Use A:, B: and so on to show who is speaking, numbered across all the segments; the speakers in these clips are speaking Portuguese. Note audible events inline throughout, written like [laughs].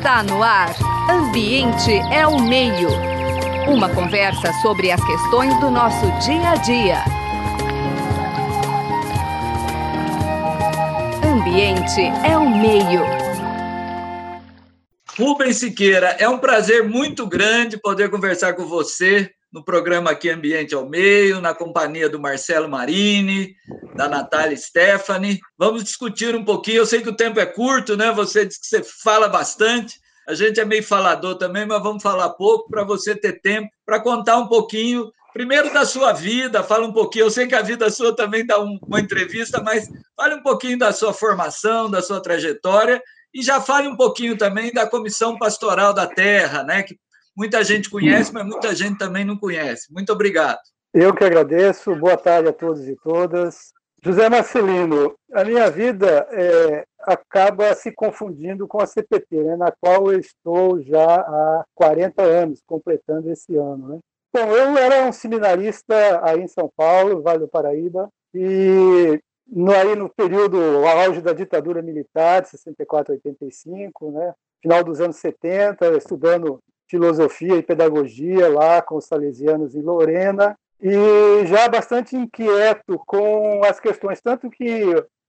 A: Está no ar. Ambiente é o meio. Uma conversa sobre as questões do nosso dia a dia. Ambiente é o meio.
B: Rubens Siqueira, é um prazer muito grande poder conversar com você no programa aqui Ambiente ao Meio, na companhia do Marcelo Marini, da Natália Stephanie. Vamos discutir um pouquinho. Eu sei que o tempo é curto, né? Você disse que você fala bastante. A gente é meio falador também, mas vamos falar pouco para você ter tempo para contar um pouquinho, primeiro da sua vida, fala um pouquinho. Eu sei que a vida sua também dá uma entrevista, mas fale um pouquinho da sua formação, da sua trajetória e já fale um pouquinho também da Comissão Pastoral da Terra, né? Que Muita gente conhece, mas muita gente também não conhece. Muito obrigado.
C: Eu que agradeço. Boa tarde a todos e todas. José Marcelino, a minha vida é, acaba se confundindo com a CPT, né, na qual eu estou já há 40 anos, completando esse ano. Né? Bom, eu era um seminarista aí em São Paulo, Vale do Paraíba, e no, aí no período, auge da ditadura militar, de 64 a 85, né, final dos anos 70, estudando filosofia e pedagogia lá com os salesianos em Lorena e já bastante inquieto com as questões tanto que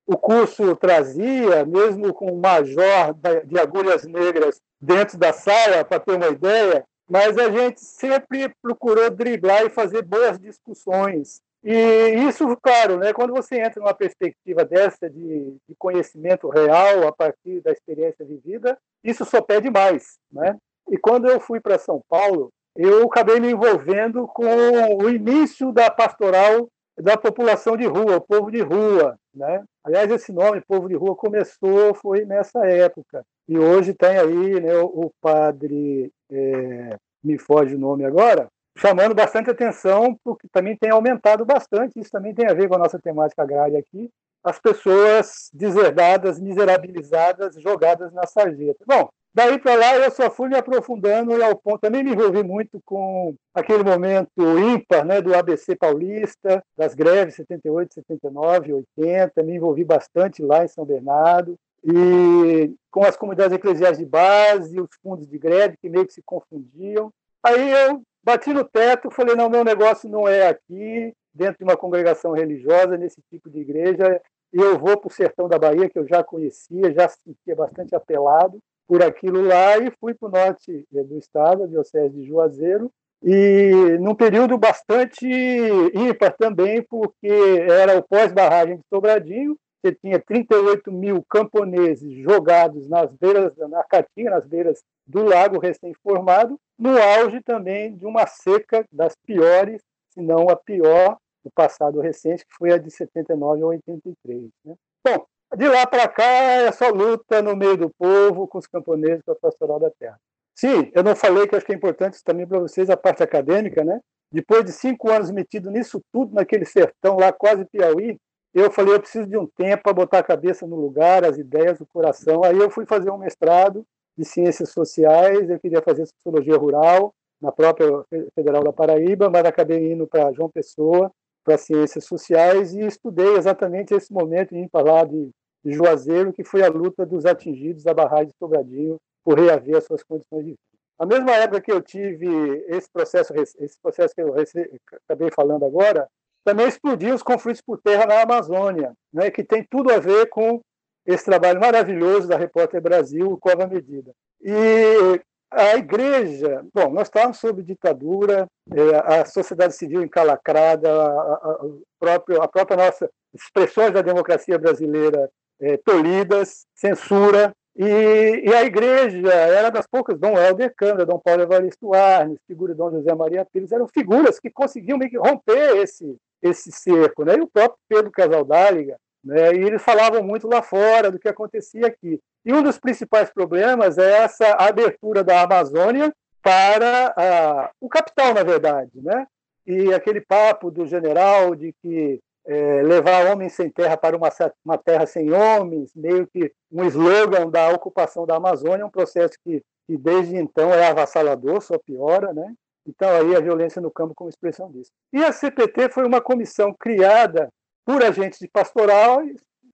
C: o curso trazia, mesmo com um major de agulhas negras dentro da sala, para ter uma ideia, mas a gente sempre procurou driblar e fazer boas discussões. E isso, claro, né, quando você entra numa perspectiva dessa de, de conhecimento real a partir da experiência vivida, isso só pede mais. Né? E quando eu fui para São Paulo, eu acabei me envolvendo com o início da pastoral da população de rua, o povo de rua. Né? Aliás, esse nome, povo de rua, começou, foi nessa época. E hoje tem aí né, o padre, é, me foge o nome agora, chamando bastante atenção, porque também tem aumentado bastante, isso também tem a ver com a nossa temática agrária aqui, as pessoas deserdadas, miserabilizadas, jogadas na sarjeta. Bom, Daí para lá eu só fui me aprofundando e ao ponto. Também me envolvi muito com aquele momento ímpar né, do ABC paulista, das greves 78, 79, 80. Me envolvi bastante lá em São Bernardo. E com as comunidades eclesiais de base, os fundos de greve que meio que se confundiam. Aí eu bati no teto, falei: não, meu negócio não é aqui, dentro de uma congregação religiosa, nesse tipo de igreja. Eu vou para o sertão da Bahia, que eu já conhecia, já sentia bastante apelado por aquilo lá e fui para o norte do estado, a Diocese de Juazeiro, e num período bastante ímpar também, porque era o pós-barragem de Sobradinho, você tinha 38 mil camponeses jogados nas beiras, na Caatinga, nas beiras do lago recém-formado, no auge também de uma seca das piores, se não a pior, do passado recente, que foi a de 79 a 83. Né? Bom, de lá para cá é só luta no meio do povo, com os camponeses, com a pastoral da terra. Sim, eu não falei que acho que é importante também para vocês a parte acadêmica, né? Depois de cinco anos metido nisso tudo, naquele sertão lá, quase Piauí, eu falei, eu preciso de um tempo para botar a cabeça no lugar, as ideias, o coração. Aí eu fui fazer um mestrado de ciências sociais, eu queria fazer sociologia rural na própria Federal da Paraíba, mas acabei indo para João Pessoa, para ciências sociais, e estudei exatamente esse momento em falar de de Juazeiro, que foi a luta dos atingidos da barragem de Sobradinho por reaver as suas condições de vida. Na mesma época que eu tive esse processo, esse processo que eu acabei falando agora, também explodiu os conflitos por terra na Amazônia, né, que tem tudo a ver com esse trabalho maravilhoso da Repórter Brasil, o Cova Medida. E a igreja, bom, nós estávamos sob ditadura, é, a sociedade civil encalacrada, a, a, próprio, a própria nossa expressões da democracia brasileira é, tolhidas, censura, e, e, a igreja era das poucas, Dom Helder Câmara, Dom Paulo Evaristo Arnes, figura de Dom José Maria Pires, eram figuras que conseguiam meio que romper esse, esse cerco. Né? E o próprio Pedro Casaldáliga, né? e eles falavam muito lá fora do que acontecia aqui. E um dos principais problemas é essa abertura da Amazônia para a, o capital, na verdade. Né? E aquele papo do general de que é, levar homens sem terra para uma, uma, terra sem homens, meio que um slogan da ocupação da Amazônia, um processo que, que desde então é avassalador, só piora, né? Então aí a violência no campo como expressão disso. E a CPT foi uma comissão criada por agentes de pastoral,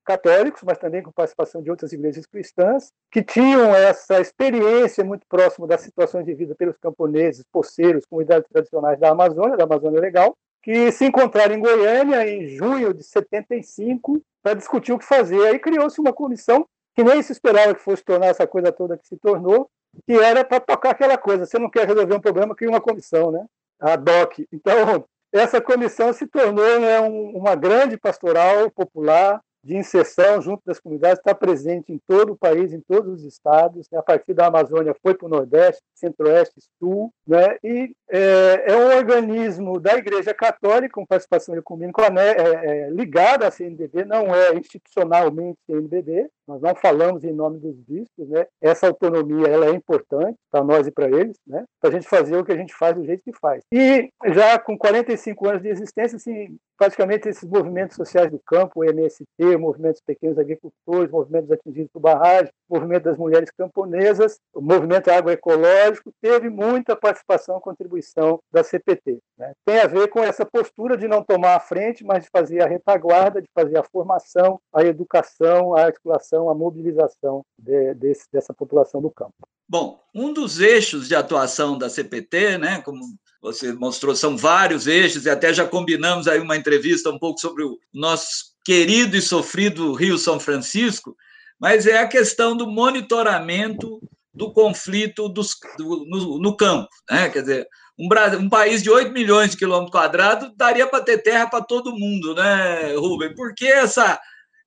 C: católicos, mas também com participação de outras igrejas cristãs, que tinham essa experiência muito próxima das situações de vida pelos camponeses, poceiros, comunidades tradicionais da Amazônia, da Amazônia Legal, que se encontraram em Goiânia em junho de 75 para discutir o que fazer. Aí criou-se uma comissão que nem se esperava que fosse tornar essa coisa toda que se tornou, que era para tocar aquela coisa. Você não quer resolver um problema, cria uma comissão, né? A DOC. Então, essa comissão se tornou né, um, uma grande pastoral popular de inserção junto das comunidades, está presente em todo o país, em todos os estados. Né? A partir da Amazônia foi para o Nordeste, Centro-Oeste, Sul, né? e é, é, um organismo da Igreja Católica, com participação ecumênica, né? é, é, ligada à CNBB, não é institucionalmente CNBB, nós não falamos em nome dos bispos, né? essa autonomia ela é importante para nós e para eles, né? para a gente fazer o que a gente faz do jeito que faz. E já com 45 anos de existência, assim, praticamente esses movimentos sociais do campo, o MST, movimentos pequenos agricultores, movimentos atingidos por barragem, movimento das mulheres camponesas, o movimento agroecológico, teve muita participação contribuição da CPT. Né? Tem a ver com essa postura de não tomar a frente, mas de fazer a retaguarda, de fazer a formação, a educação, a articulação, a mobilização de, desse, dessa população do campo.
B: Bom, um dos eixos de atuação da CPT, né, como você mostrou, são vários eixos, e até já combinamos aí uma entrevista um pouco sobre o nosso querido e sofrido Rio São Francisco, mas é a questão do monitoramento do conflito dos, do, no, no, campo. Né? Quer dizer, um, um, país de 8 milhões de quilômetros quadrados daria para ter terra para todo mundo, né, Rubem? Por que essa,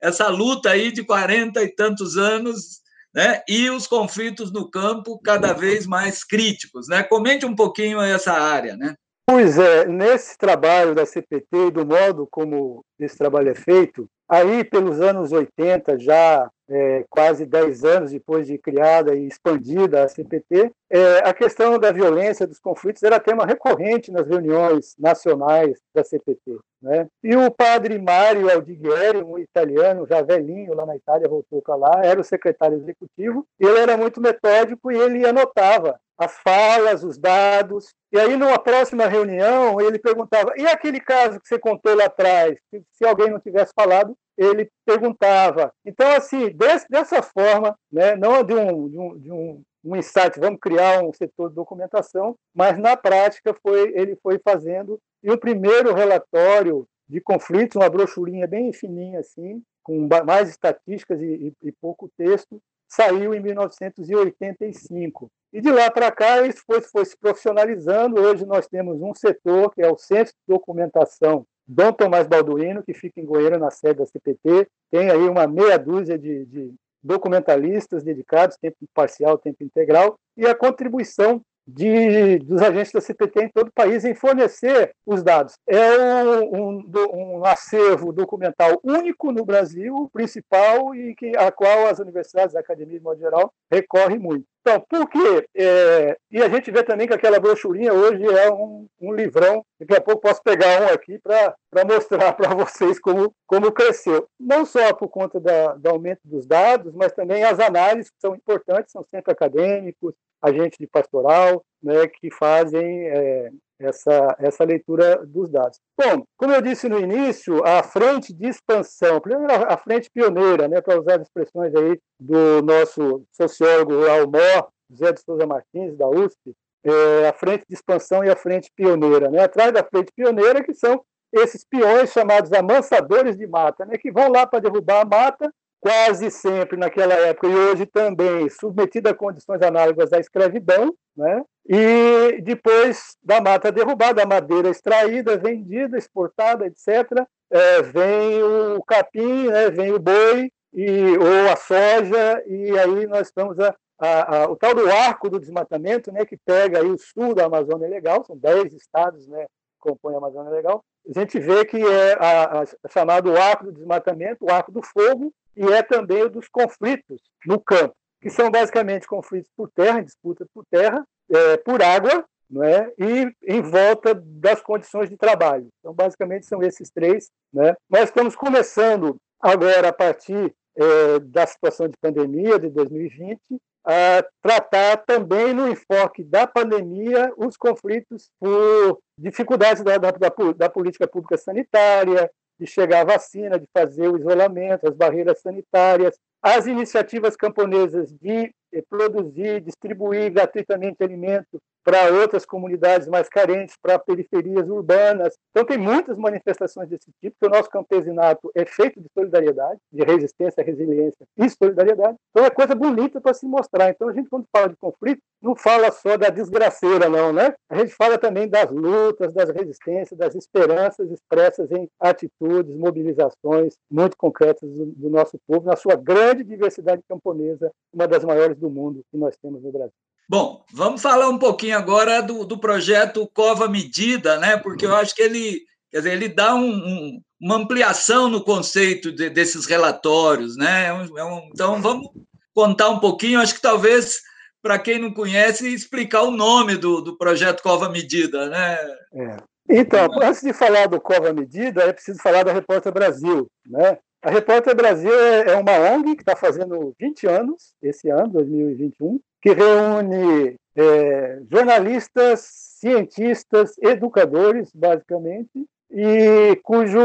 B: essa luta aí de 40 e tantos anos né? e os conflitos no campo cada vez mais críticos? Né? Comente um pouquinho essa área. Né?
C: Pois é, nesse trabalho da CPT e do modo como esse trabalho é feito, aí pelos anos 80, já é, quase 10 anos depois de criada e expandida a CPT, é, a questão da violência, dos conflitos, era tema recorrente nas reuniões nacionais da CPT. Né? E o padre Mário Aldighieri, um italiano já velhinho lá na Itália, voltou para lá, era o secretário executivo, ele era muito metódico e ele anotava as falas, os dados. E aí, numa próxima reunião, ele perguntava: e aquele caso que você contou lá atrás? Se alguém não tivesse falado, ele perguntava. Então, assim, desse, dessa forma, né, não de um, de um, de um um insight, vamos criar um setor de documentação, mas na prática foi ele foi fazendo e o primeiro relatório de conflitos, uma brochurinha bem fininha assim, com mais estatísticas e, e, e pouco texto, saiu em 1985. E de lá para cá isso foi, foi se profissionalizando. Hoje nós temos um setor que é o Centro de Documentação Dom Tomás Balduino, que fica em Goiânia, na sede da CPT. Tem aí uma meia dúzia de, de documentalistas dedicados, tempo parcial, tempo integral, e a contribuição de, dos agentes da CPT em todo o país em fornecer os dados. É um, um, um acervo documental único no Brasil, principal, e que, a qual as universidades, a academia, de modo geral, recorrem muito. Então, por quê? É, e a gente vê também que aquela brochurinha hoje é um, um livrão. Daqui a pouco posso pegar um aqui para mostrar [laughs] para vocês como, como cresceu. Não só por conta da, do aumento dos dados, mas também as análises que são importantes, são sempre acadêmicos, agentes de pastoral, né, que fazem é, essa, essa leitura dos dados. Bom, como eu disse no início, a frente de expansão, primeiro a frente pioneira, né, para usar as expressões aí do nosso sociólogo Almor, José de Souza Martins, da USP, é, a frente de expansão e a frente pioneira. Né? Atrás da frente pioneira, que são esses peões chamados amansadores de mata, né, que vão lá para derrubar a mata quase sempre naquela época e hoje também submetida a condições análogas à escravidão, né? e depois da mata derrubada, a madeira extraída, vendida, exportada, etc., é, vem o capim, né? vem o boi, e, ou a soja, e aí nós estamos a, a, a, o tal do arco do desmatamento, né, que pega aí o sul da Amazônia Legal, são 10 estados né, que compõem a Amazônia Legal, a gente vê que é a, a, chamado arco do desmatamento, o arco do fogo, e é também o dos conflitos no campo, que são basicamente conflitos por terra, disputas por terra, é, por água, não é? e em volta das condições de trabalho. Então, basicamente, são esses três. Né? Nós estamos começando agora, a partir é, da situação de pandemia de 2020, a tratar também no enfoque da pandemia os conflitos por dificuldades da, da, da política pública sanitária, de chegar a vacina, de fazer o isolamento, as barreiras sanitárias, as iniciativas camponesas de eh, produzir, distribuir gratuitamente alimento para outras comunidades mais carentes, para periferias urbanas. Então, tem muitas manifestações desse tipo, que o nosso campesinato é feito de solidariedade, de resistência, resiliência e solidariedade. Então, é coisa bonita para se mostrar. Então, a gente, quando fala de conflito, não fala só da desgraceira, não, né? A gente fala também das lutas, das resistências, das esperanças expressas em atitudes, mobilizações muito concretas do, do nosso povo, na sua grande diversidade camponesa, uma das maiores do mundo que nós temos no Brasil.
B: Bom, vamos falar um pouquinho agora do, do projeto Cova Medida, né? Porque eu acho que ele, quer dizer, ele dá um, um, uma ampliação no conceito de, desses relatórios, né? É um, é então vamos contar um pouquinho, acho que talvez para quem não conhece, explicar o nome do, do projeto Cova Medida, né?
C: É. Então, antes de falar do Cova Medida, é preciso falar da Repórter Brasil, né? A Repórter Brasil é, é uma ONG que está fazendo 20 anos, esse ano, 2021, que reúne é, jornalistas, cientistas, educadores, basicamente, e cujo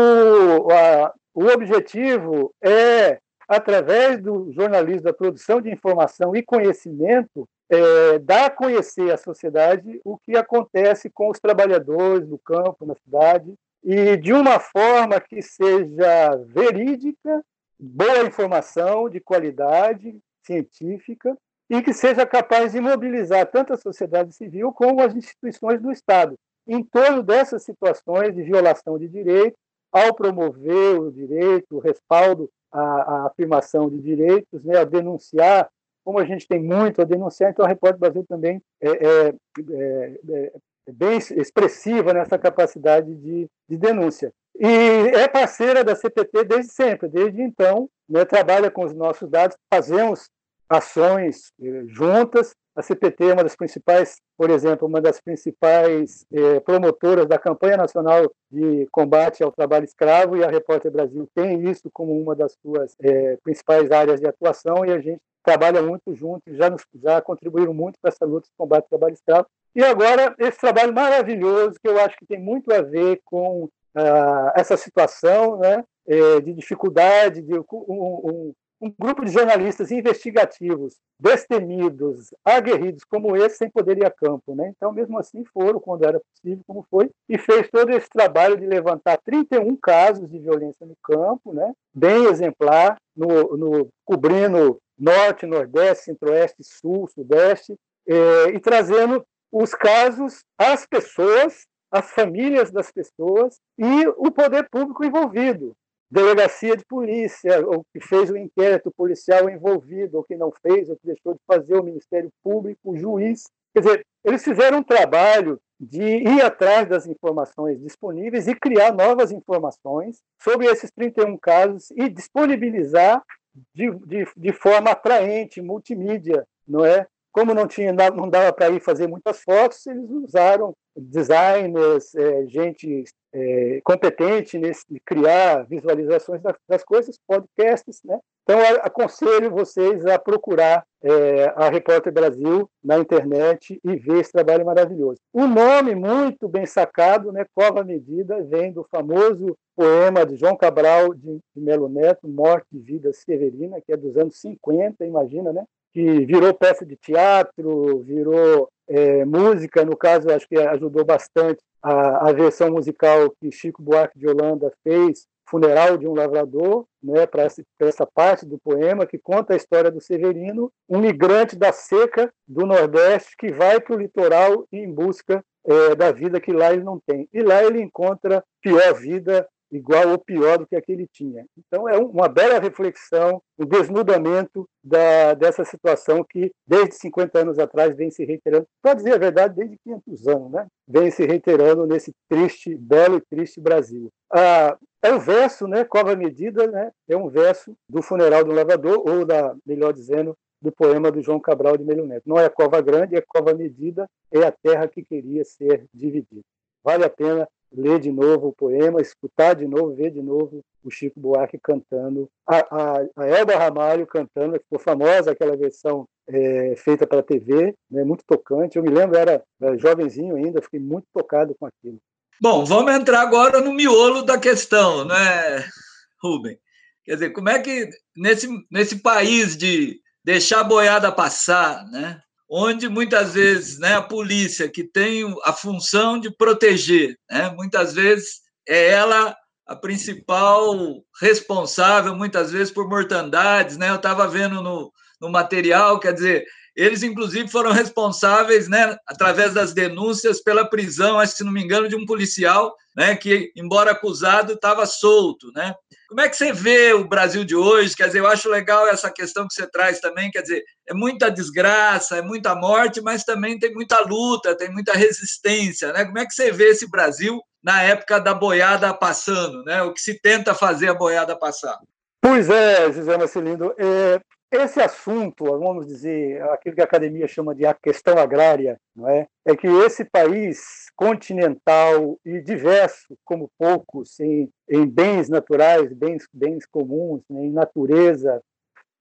C: a, o objetivo é, através do jornalismo, da produção de informação e conhecimento, é, dar a conhecer à sociedade o que acontece com os trabalhadores do campo, na cidade, e de uma forma que seja verídica, boa informação, de qualidade científica, e que seja capaz de mobilizar tanto a sociedade civil como as instituições do Estado em torno dessas situações de violação de direitos, ao promover o direito, o respaldo à, à afirmação de direitos, né, a denunciar, como a gente tem muito a denunciar, então a Repórter Brasil também é, é, é, é bem expressiva nessa capacidade de, de denúncia. E é parceira da CPT desde sempre, desde então, né, trabalha com os nossos dados, fazemos ações eh, juntas. A CPT é uma das principais, por exemplo, uma das principais eh, promotoras da campanha nacional de combate ao trabalho escravo e a Repórter Brasil tem isso como uma das suas eh, principais áreas de atuação e a gente trabalha muito junto, já, nos, já contribuíram muito para essa luta de combate ao trabalho escravo. E agora, esse trabalho maravilhoso, que eu acho que tem muito a ver com ah, essa situação né, de dificuldade, de um, um, um grupo de jornalistas investigativos, destemidos, aguerridos como esse, sem poder ir a campo. Né? Então, mesmo assim, foram, quando era possível, como foi, e fez todo esse trabalho de levantar 31 casos de violência no campo, né? bem exemplar, no, no cobrindo norte, nordeste, centro-oeste, sul, sudeste, eh, e trazendo os casos às pessoas, às famílias das pessoas e o poder público envolvido delegacia de polícia, ou que fez o inquérito policial envolvido, ou que não fez, ou que deixou de fazer, o Ministério Público, o juiz. Quer dizer, eles fizeram um trabalho de ir atrás das informações disponíveis e criar novas informações sobre esses 31 casos e disponibilizar de, de, de forma atraente, multimídia, não é? Como não tinha não dava para ir fazer muitas fotos, eles usaram designers, é, gente é, competente nesse criar visualizações das, das, coisas, podcasts, né? Então aconselho vocês a procurar é, a Repórter Brasil na internet e ver esse trabalho maravilhoso. O nome muito bem sacado, né? Cova Medida, vem do famoso poema de João Cabral de, de Melo Neto, Morte e Vida Severina, que é dos anos 50, imagina, né? Que virou peça de teatro, virou é, música, no caso, acho que ajudou bastante a, a, versão musical que Chico Buarque de Holanda fez, Funeral de um Lavrador, né, para essa, parte do poema que conta a história do Severino, um migrante da seca do Nordeste que vai para o litoral em busca é, da vida que lá ele não tem. E lá ele encontra pior vida igual ou pior do que aquele tinha. Então, é uma bela reflexão, o um desnudamento da, dessa situação que, desde 50 anos atrás, vem se reiterando, para dizer a verdade, desde 500 anos, né? vem se reiterando nesse triste, belo e triste Brasil. Ah, é o verso, né? Cova Medida, né? é um verso do Funeral do Lavrador, ou, da, melhor dizendo, do poema do João Cabral de Melho Neto. Não é cova grande, é cova medida, é a terra que queria ser dividida. Vale a pena ler de novo o poema, escutar de novo, ver de novo o Chico Buarque cantando, a, a, a Elba Ramalho cantando, ficou famosa aquela versão é, feita para TV, né, muito tocante. Eu me lembro, era, era jovenzinho ainda, fiquei muito tocado com aquilo.
B: Bom, vamos entrar agora no miolo da questão, né, Rubem? Quer dizer, como é que nesse, nesse país de deixar a boiada passar, né? Onde muitas vezes né, a polícia, que tem a função de proteger, né, muitas vezes é ela a principal responsável, muitas vezes, por mortandades. Né? Eu estava vendo no, no material, quer dizer, eles, inclusive, foram responsáveis, né, através das denúncias, pela prisão, acho que, se não me engano, de um policial, né, que, embora acusado, estava solto. Né? Como é que você vê o Brasil de hoje? Quer dizer, eu acho legal essa questão que você traz também, quer dizer, é muita desgraça, é muita morte, mas também tem muita luta, tem muita resistência. Né? Como é que você vê esse Brasil na época da boiada passando, né? o que se tenta fazer a boiada passar?
C: Pois é, José Marcelino. É, esse assunto, vamos dizer, aquilo que a academia chama de a questão agrária, não é? é que esse país continental e diverso, como poucos, em, em bens naturais, bens, bens comuns, né? em natureza,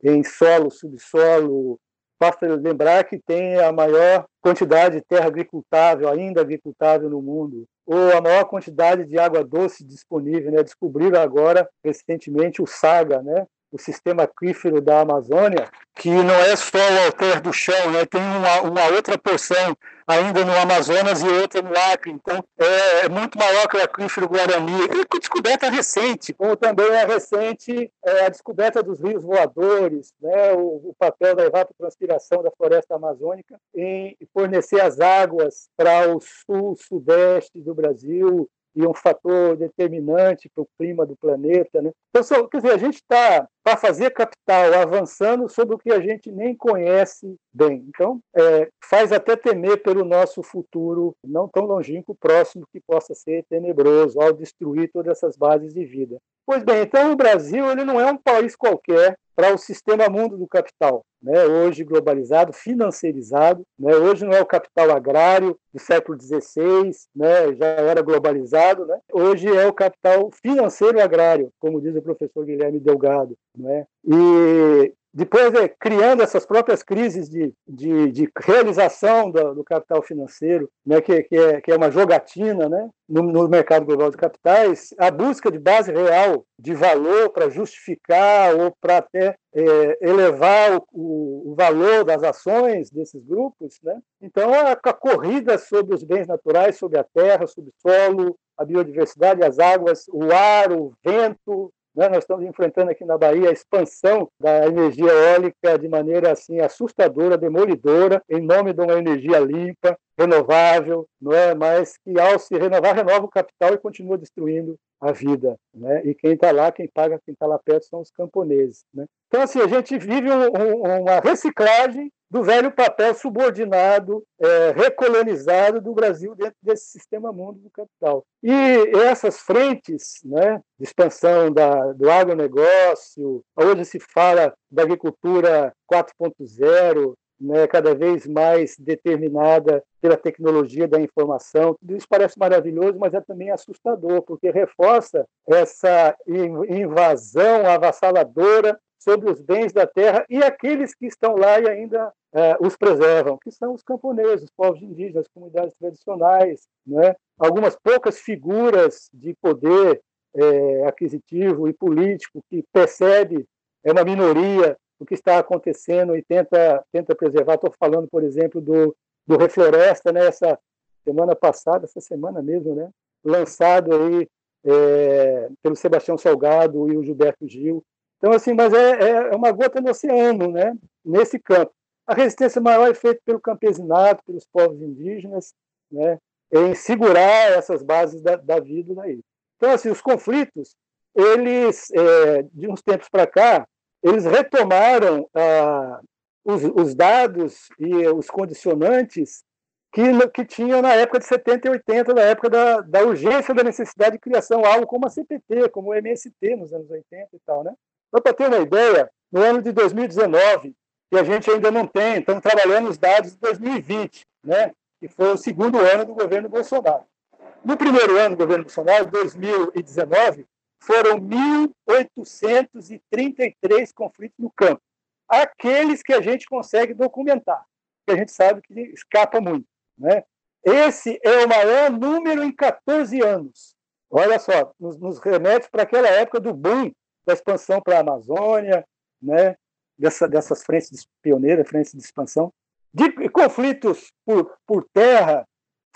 C: em solo, subsolo, basta lembrar que tem a maior quantidade de terra agricultável, ainda agricultável no mundo, ou a maior quantidade de água doce disponível. Né? Descobriram agora, recentemente, o Saga, né? O sistema aquífero da Amazônia, que não é só o alter do chão, né? tem uma, uma outra porção ainda no Amazonas e outra no Acre. Então, é, é muito maior que o aquífero Guarani. E descoberta recente, como também é recente é, a descoberta dos rios voadores, né? o, o papel da evapotranspiração da floresta amazônica em fornecer as águas para o sul, sudeste do Brasil, e um fator determinante para o clima do planeta. Né? Então, quer dizer, a gente está, para fazer capital, avançando sobre o que a gente nem conhece bem. Então, é, faz até temer pelo nosso futuro não tão longínquo, próximo, que possa ser tenebroso ao destruir todas essas bases de vida. Pois bem, então o Brasil ele não é um país qualquer para o sistema mundo do capital, né? hoje globalizado, financiarizado. Né? Hoje não é o capital agrário do século XVI, né? já era globalizado. Né? Hoje é o capital financeiro agrário, como diz o professor Guilherme Delgado. Né? E depois, criando essas próprias crises de, de, de realização do, do, capital financeiro, né, que, que, é, que é uma jogatina né, no, no, mercado global de capitais, a busca de base real de valor para justificar ou para até é, elevar o, o, valor das ações desses grupos. Né? Então, a, a corrida sobre os bens naturais, sobre a terra, sobre o solo, a biodiversidade, as águas, o ar, o vento, né? Nós estamos enfrentando aqui na Bahia a expansão da energia eólica de maneira assim assustadora, demolidora, em nome de uma energia limpa, renovável, não é? Mas que ao se renovar renova o capital e continua destruindo a vida, né? E quem está lá, quem paga, quem está lá perto são os camponeses, né? Então assim a gente vive um, um, uma reciclagem do velho papel subordinado, é, recolonizado do Brasil dentro desse sistema mundo do capital. E essas frentes né, de expansão da, do agronegócio, hoje se fala da agricultura 4.0, né, cada vez mais determinada pela tecnologia da informação. Tudo isso parece maravilhoso, mas é também assustador, porque reforça essa invasão avassaladora sobre os bens da terra e aqueles que estão lá e ainda é, os preservam, que são os camponeses, os povos indígenas, as comunidades tradicionais, né? algumas poucas figuras de poder é, aquisitivo e político que percebe é uma minoria o que está acontecendo e tenta tenta preservar. Estou falando, por exemplo, do do Refloresta, né? Essa semana passada, essa semana mesmo, né? Lançado aí é, pelo Sebastião Salgado e o Gilberto Gil, então, assim, mas é, é, é uma gota no oceano, né? Nesse campo. A resistência maior é feita pelo campesinato, pelos povos indígenas, né? Em segurar essas bases da, da vida daí. Então, assim, os conflitos, eles, é, de uns tempos para cá, eles retomaram ah, os, os, dados e os condicionantes que, que tinham na época de 70 e 80, na época da, da urgência da necessidade de criação, algo como a CPT, como o MST nos anos 80 e tal, né? Só para ter uma ideia, no ano de 2019, que a gente ainda não tem, estamos trabalhando os dados de 2020, né, que foi o segundo ano do governo Bolsonaro. No primeiro ano do governo Bolsonaro, 2019, foram 1.833 conflitos no campo. Aqueles que a gente consegue documentar, que a gente sabe que escapa muito. Né? Esse é o maior número em 14 anos. Olha só, nos, nos remete para aquela época do boom da expansão para a Amazônia, né? Dessa, dessas frentes pioneiras, frentes de expansão. De conflitos por, por terra,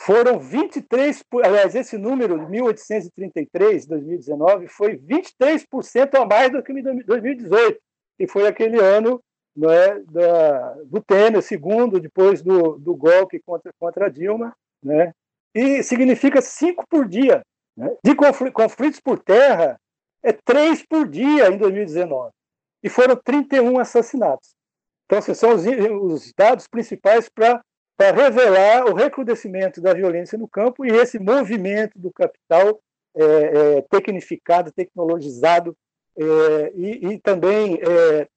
C: foram 23, aliás, esse número de 1833, 2019, foi 23% a mais do que em 2018, que foi aquele ano não é, da, do Temer, segundo, depois do, do golpe contra, contra Dilma, né? e significa cinco por dia. Né? De conflitos por terra, é três por dia em 2019. E foram 31 assassinatos. Então, esses são os, os dados principais para revelar o recrudescimento da violência no campo e esse movimento do capital é, é, tecnificado, tecnologizado é, e, e, também é,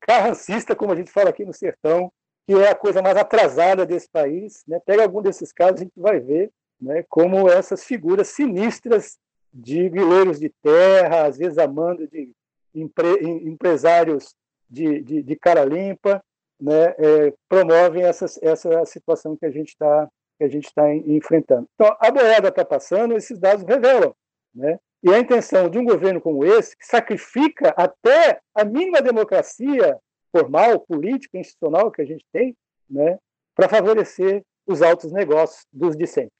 C: carrancista, como a gente fala aqui no sertão, que é a coisa mais atrasada desse país. Né? Pega algum desses casos, a gente vai ver né, como essas figuras sinistras de grileiros de terra, às vezes amando de empre, empresários de, de, de, cara limpa, né, é, promovem essa, essa situação que a gente está que a gente está enfrentando. Então, a boiada está passando, esses dados revelam, né? E a intenção de um governo como esse, que sacrifica até a mínima democracia formal, política, institucional que a gente tem, né, para favorecer os altos negócios dos de sempre.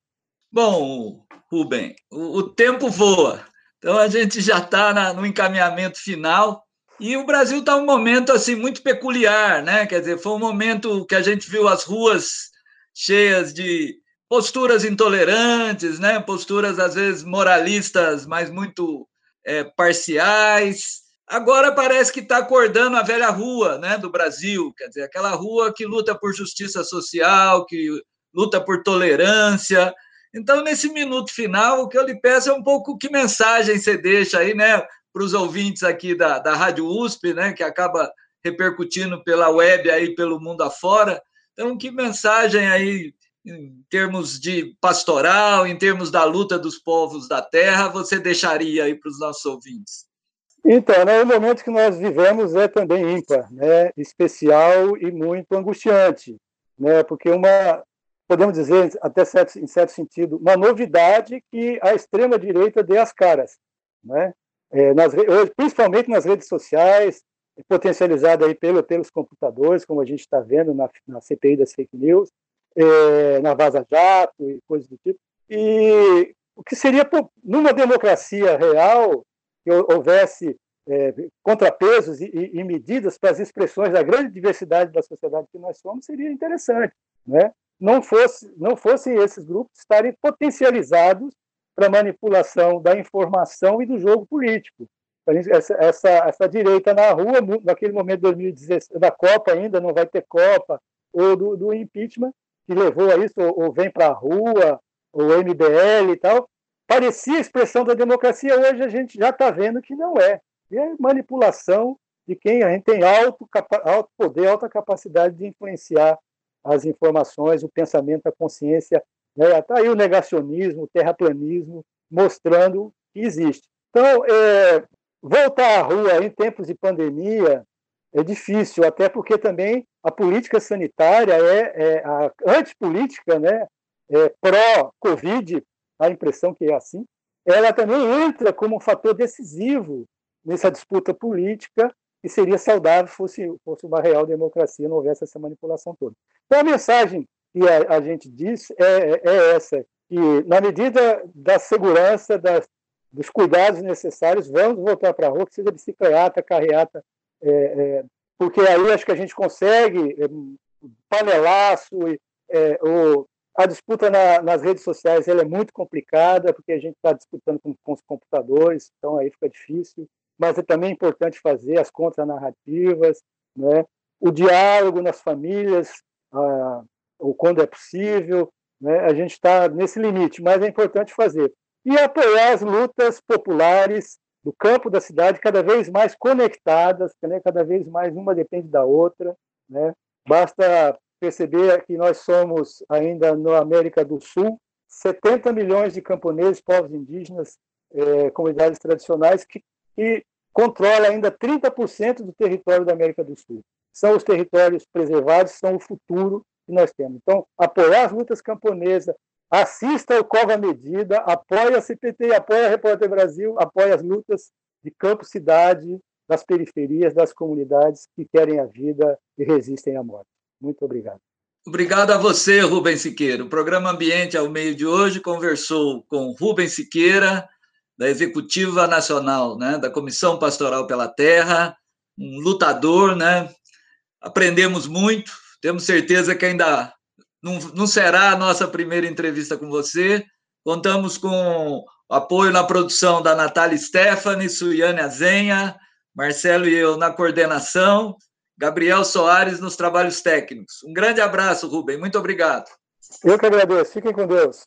B: Bom, Rubem, o, o tempo voa. Então a gente já está no encaminhamento final e o Brasil está um momento assim muito peculiar, né? Quer dizer, foi um momento que a gente viu as ruas cheias de posturas intolerantes, né? posturas às vezes moralistas, mas muito é, parciais. Agora parece que está acordando a velha rua né, do Brasil, quer dizer, aquela rua que luta por justiça social, que luta por tolerância. Então, nesse minuto final, o que eu lhe peço é um pouco que mensagem você deixa aí, né, para os ouvintes aqui da, da Rádio USP, né, que acaba repercutindo pela web aí pelo mundo afora. Então, que mensagem aí em termos de pastoral, em termos da luta dos povos da terra, você deixaria aí para os nossos ouvintes?
C: Então, né, o momento que nós vivemos é também ímpar, né, especial e muito angustiante, né, porque uma, podemos dizer, até certo, em certo sentido, uma novidade que a extrema-direita dê as caras, né, é, nas, principalmente nas redes sociais, potencializada aí pelo, pelos computadores, como a gente está vendo na, na CPI das fake news, é, na Vaza Jato e coisas do tipo. E o que seria, numa democracia real, que houvesse é, contrapesos e, e, medidas para as expressões da grande diversidade da sociedade que nós somos, seria interessante. Né? Não, fosse, não fossem esses grupos estarem potencializados para manipulação da informação e do jogo político. Essa, essa, essa direita na rua, naquele momento de 2016, da Copa ainda, não vai ter Copa, ou do, do impeachment, que levou a isso, ou, ou vem para a rua, ou MBL e tal, parecia expressão da democracia, hoje a gente já está vendo que não é. É manipulação de quem a gente tem alto, alto poder, alta capacidade de influenciar as informações, o pensamento, a consciência. Né? Está aí o negacionismo, o terraplanismo, mostrando que existe. Então, é, voltar à rua em tempos de pandemia é difícil, até porque também a política sanitária é, é a antipolítica, né, é pró-Covid, a impressão que é assim, ela também entra como um fator decisivo nessa disputa política que seria saudável fosse, fosse uma real democracia, não houvesse essa manipulação toda. Então, a mensagem que a, a gente diz é, é essa, que na medida da segurança, das, dos cuidados necessários, vamos voltar para a rua, que seja bicicleta, carreata, é, é, porque aí acho que a gente consegue é, panelaço, é, o, a disputa na, nas redes sociais ela é muito complicada, porque a gente está disputando com, com, os computadores, então aí fica difícil, mas é também importante fazer as contranarrativas, né? o diálogo nas famílias, ah, ou quando é possível, né? a gente está nesse limite, mas é importante fazer e apoiar as lutas populares do campo da cidade cada vez mais conectadas, né? cada vez mais uma depende da outra. Né? Basta perceber que nós somos ainda na América do Sul 70 milhões de camponeses, povos indígenas, eh, comunidades tradicionais que, que controla ainda 30% do território da América do Sul. São os territórios preservados, são o futuro que nós temos. Então, apoiar as lutas camponesas, assista ao Cova Medida, apoie a CPT, apoie a Repórter Brasil, apoie as lutas de campo, cidade, das periferias, das comunidades que querem a vida e resistem à morte. Muito obrigado.
B: Obrigado a você, Rubens Siqueira. O programa Ambiente ao Meio de hoje conversou com Rubens Siqueira, da Executiva Nacional, né, da Comissão Pastoral pela Terra, um lutador, né? Aprendemos muito, temos certeza que ainda não, não será a nossa primeira entrevista com você. Contamos com apoio na produção da Natália Stephanie, Suiane Azenha, Marcelo e eu na coordenação, Gabriel Soares nos trabalhos técnicos. Um grande abraço, Rubem. Muito obrigado.
C: Eu que agradeço. Fiquem com Deus.